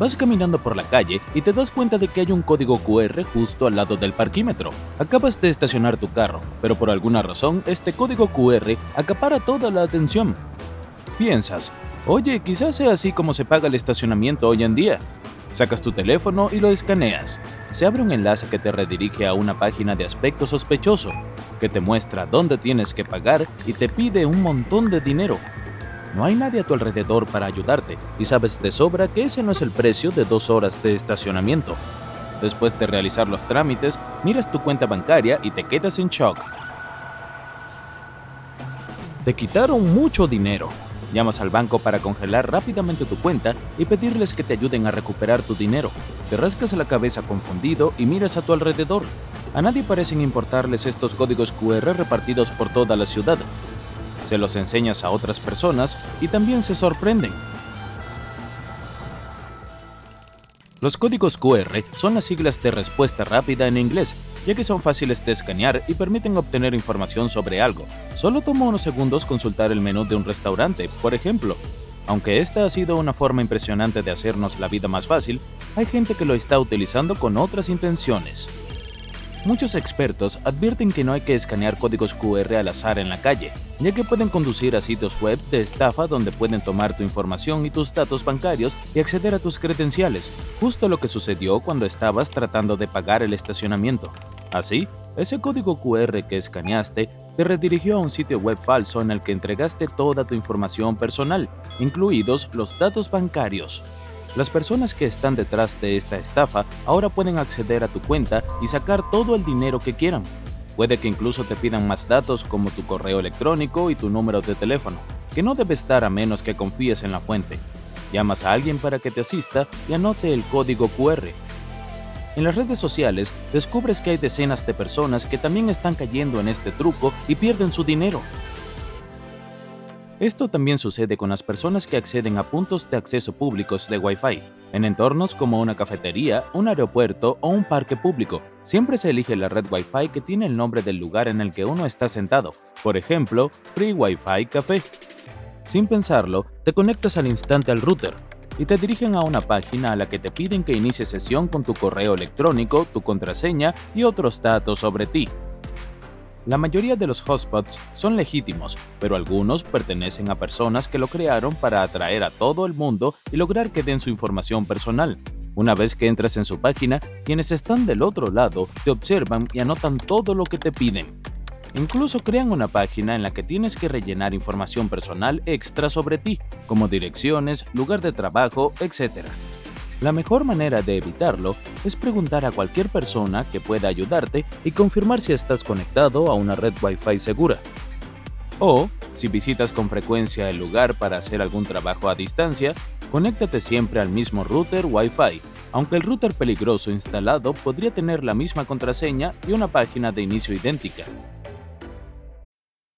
Vas caminando por la calle y te das cuenta de que hay un código QR justo al lado del parquímetro. Acabas de estacionar tu carro, pero por alguna razón este código QR acapara toda la atención. Piensas, oye, quizás sea así como se paga el estacionamiento hoy en día. Sacas tu teléfono y lo escaneas. Se abre un enlace que te redirige a una página de aspecto sospechoso, que te muestra dónde tienes que pagar y te pide un montón de dinero. No hay nadie a tu alrededor para ayudarte y sabes de sobra que ese no es el precio de dos horas de estacionamiento. Después de realizar los trámites, miras tu cuenta bancaria y te quedas en shock. Te quitaron mucho dinero. Llamas al banco para congelar rápidamente tu cuenta y pedirles que te ayuden a recuperar tu dinero. Te rascas la cabeza confundido y miras a tu alrededor. A nadie parecen importarles estos códigos QR repartidos por toda la ciudad, se los enseñas a otras personas y también se sorprenden. Los códigos QR son las siglas de respuesta rápida en inglés, ya que son fáciles de escanear y permiten obtener información sobre algo. Solo toma unos segundos consultar el menú de un restaurante, por ejemplo. Aunque esta ha sido una forma impresionante de hacernos la vida más fácil, hay gente que lo está utilizando con otras intenciones. Muchos expertos advierten que no hay que escanear códigos QR al azar en la calle, ya que pueden conducir a sitios web de estafa donde pueden tomar tu información y tus datos bancarios y acceder a tus credenciales, justo lo que sucedió cuando estabas tratando de pagar el estacionamiento. Así, ese código QR que escaneaste te redirigió a un sitio web falso en el que entregaste toda tu información personal, incluidos los datos bancarios. Las personas que están detrás de esta estafa ahora pueden acceder a tu cuenta y sacar todo el dinero que quieran. Puede que incluso te pidan más datos como tu correo electrónico y tu número de teléfono, que no debe estar a menos que confíes en la fuente. Llamas a alguien para que te asista y anote el código QR. En las redes sociales descubres que hay decenas de personas que también están cayendo en este truco y pierden su dinero. Esto también sucede con las personas que acceden a puntos de acceso públicos de Wi-Fi, en entornos como una cafetería, un aeropuerto o un parque público. Siempre se elige la red Wi-Fi que tiene el nombre del lugar en el que uno está sentado, por ejemplo, Free Wi-Fi Café. Sin pensarlo, te conectas al instante al router y te dirigen a una página a la que te piden que inicies sesión con tu correo electrónico, tu contraseña y otros datos sobre ti. La mayoría de los hotspots son legítimos, pero algunos pertenecen a personas que lo crearon para atraer a todo el mundo y lograr que den su información personal. Una vez que entras en su página, quienes están del otro lado te observan y anotan todo lo que te piden. Incluso crean una página en la que tienes que rellenar información personal extra sobre ti, como direcciones, lugar de trabajo, etc. La mejor manera de evitarlo es preguntar a cualquier persona que pueda ayudarte y confirmar si estás conectado a una red Wi-Fi segura. O, si visitas con frecuencia el lugar para hacer algún trabajo a distancia, conéctate siempre al mismo router Wi-Fi, aunque el router peligroso instalado podría tener la misma contraseña y una página de inicio idéntica.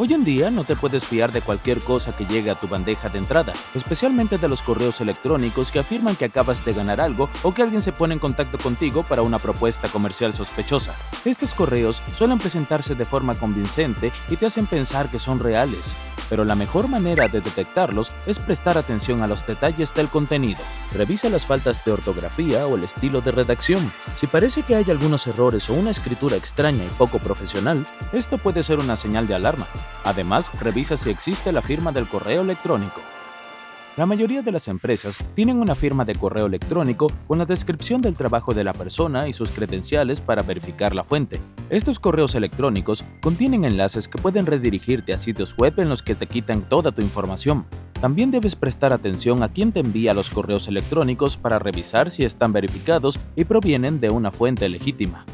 Hoy en día no te puedes fiar de cualquier cosa que llegue a tu bandeja de entrada, especialmente de los correos electrónicos que afirman que acabas de ganar algo o que alguien se pone en contacto contigo para una propuesta comercial sospechosa. Estos correos suelen presentarse de forma convincente y te hacen pensar que son reales, pero la mejor manera de detectarlos es prestar atención a los detalles del contenido. Revisa las faltas de ortografía o el estilo de redacción. Si parece que hay algunos errores o una escritura extraña y poco profesional, esto puede ser una señal de alarma. Además, revisa si existe la firma del correo electrónico. La mayoría de las empresas tienen una firma de correo electrónico con la descripción del trabajo de la persona y sus credenciales para verificar la fuente. Estos correos electrónicos contienen enlaces que pueden redirigirte a sitios web en los que te quitan toda tu información. También debes prestar atención a quién te envía los correos electrónicos para revisar si están verificados y provienen de una fuente legítima.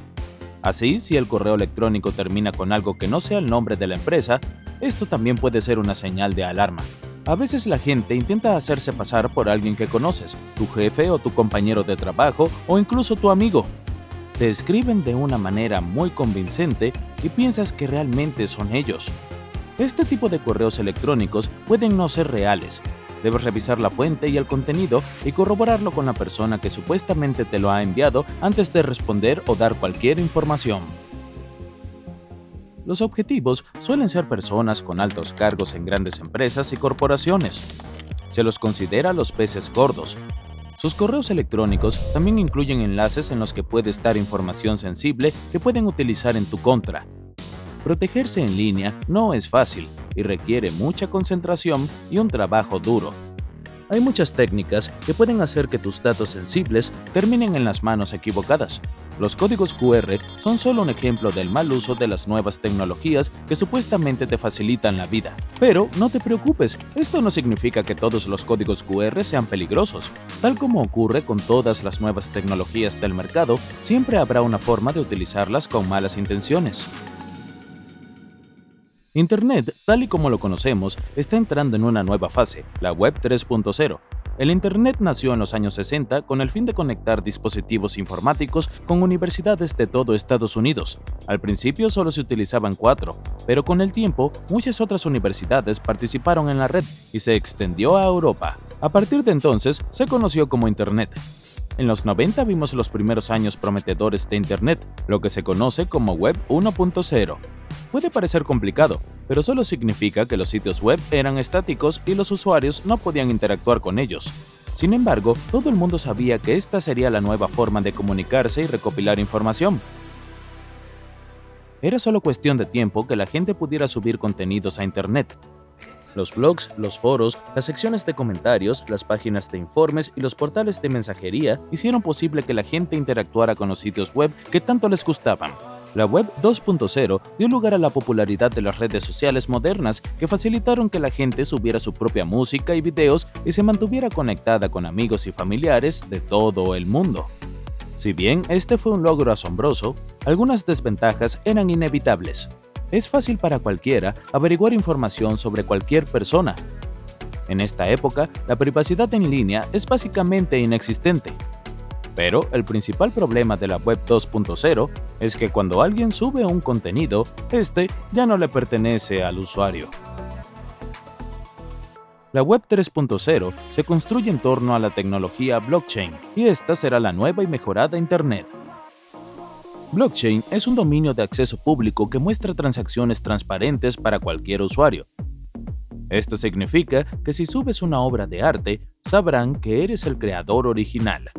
Así, si el correo electrónico termina con algo que no sea el nombre de la empresa, esto también puede ser una señal de alarma. A veces la gente intenta hacerse pasar por alguien que conoces, tu jefe o tu compañero de trabajo o incluso tu amigo. Te escriben de una manera muy convincente y piensas que realmente son ellos. Este tipo de correos electrónicos pueden no ser reales. Debes revisar la fuente y el contenido y corroborarlo con la persona que supuestamente te lo ha enviado antes de responder o dar cualquier información. Los objetivos suelen ser personas con altos cargos en grandes empresas y corporaciones. Se los considera los peces gordos. Sus correos electrónicos también incluyen enlaces en los que puede estar información sensible que pueden utilizar en tu contra. Protegerse en línea no es fácil y requiere mucha concentración y un trabajo duro. Hay muchas técnicas que pueden hacer que tus datos sensibles terminen en las manos equivocadas. Los códigos QR son solo un ejemplo del mal uso de las nuevas tecnologías que supuestamente te facilitan la vida. Pero no te preocupes, esto no significa que todos los códigos QR sean peligrosos. Tal como ocurre con todas las nuevas tecnologías del mercado, siempre habrá una forma de utilizarlas con malas intenciones. Internet, tal y como lo conocemos, está entrando en una nueva fase, la Web 3.0. El Internet nació en los años 60 con el fin de conectar dispositivos informáticos con universidades de todo Estados Unidos. Al principio solo se utilizaban cuatro, pero con el tiempo muchas otras universidades participaron en la red y se extendió a Europa. A partir de entonces se conoció como Internet. En los 90 vimos los primeros años prometedores de Internet, lo que se conoce como Web 1.0. Puede parecer complicado, pero solo significa que los sitios web eran estáticos y los usuarios no podían interactuar con ellos. Sin embargo, todo el mundo sabía que esta sería la nueva forma de comunicarse y recopilar información. Era solo cuestión de tiempo que la gente pudiera subir contenidos a Internet. Los blogs, los foros, las secciones de comentarios, las páginas de informes y los portales de mensajería hicieron posible que la gente interactuara con los sitios web que tanto les gustaban. La Web 2.0 dio lugar a la popularidad de las redes sociales modernas que facilitaron que la gente subiera su propia música y videos y se mantuviera conectada con amigos y familiares de todo el mundo. Si bien este fue un logro asombroso, algunas desventajas eran inevitables. Es fácil para cualquiera averiguar información sobre cualquier persona. En esta época, la privacidad en línea es básicamente inexistente. Pero el principal problema de la Web 2.0 es que cuando alguien sube un contenido, este ya no le pertenece al usuario. La Web 3.0 se construye en torno a la tecnología blockchain y esta será la nueva y mejorada Internet. Blockchain es un dominio de acceso público que muestra transacciones transparentes para cualquier usuario. Esto significa que si subes una obra de arte, sabrán que eres el creador original.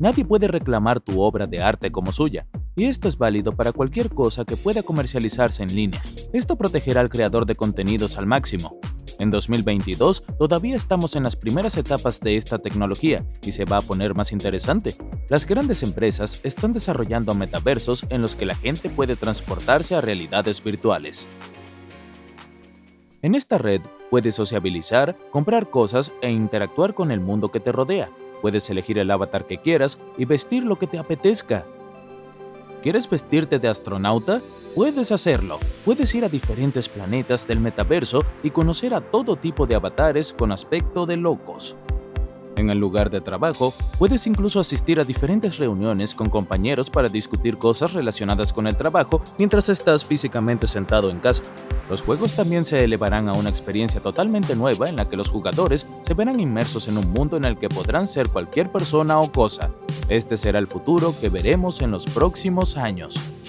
Nadie puede reclamar tu obra de arte como suya, y esto es válido para cualquier cosa que pueda comercializarse en línea. Esto protegerá al creador de contenidos al máximo. En 2022 todavía estamos en las primeras etapas de esta tecnología y se va a poner más interesante. Las grandes empresas están desarrollando metaversos en los que la gente puede transportarse a realidades virtuales. En esta red puedes sociabilizar, comprar cosas e interactuar con el mundo que te rodea. Puedes elegir el avatar que quieras y vestir lo que te apetezca. ¿Quieres vestirte de astronauta? Puedes hacerlo. Puedes ir a diferentes planetas del metaverso y conocer a todo tipo de avatares con aspecto de locos. En el lugar de trabajo, puedes incluso asistir a diferentes reuniones con compañeros para discutir cosas relacionadas con el trabajo mientras estás físicamente sentado en casa. Los juegos también se elevarán a una experiencia totalmente nueva en la que los jugadores se verán inmersos en un mundo en el que podrán ser cualquier persona o cosa. Este será el futuro que veremos en los próximos años.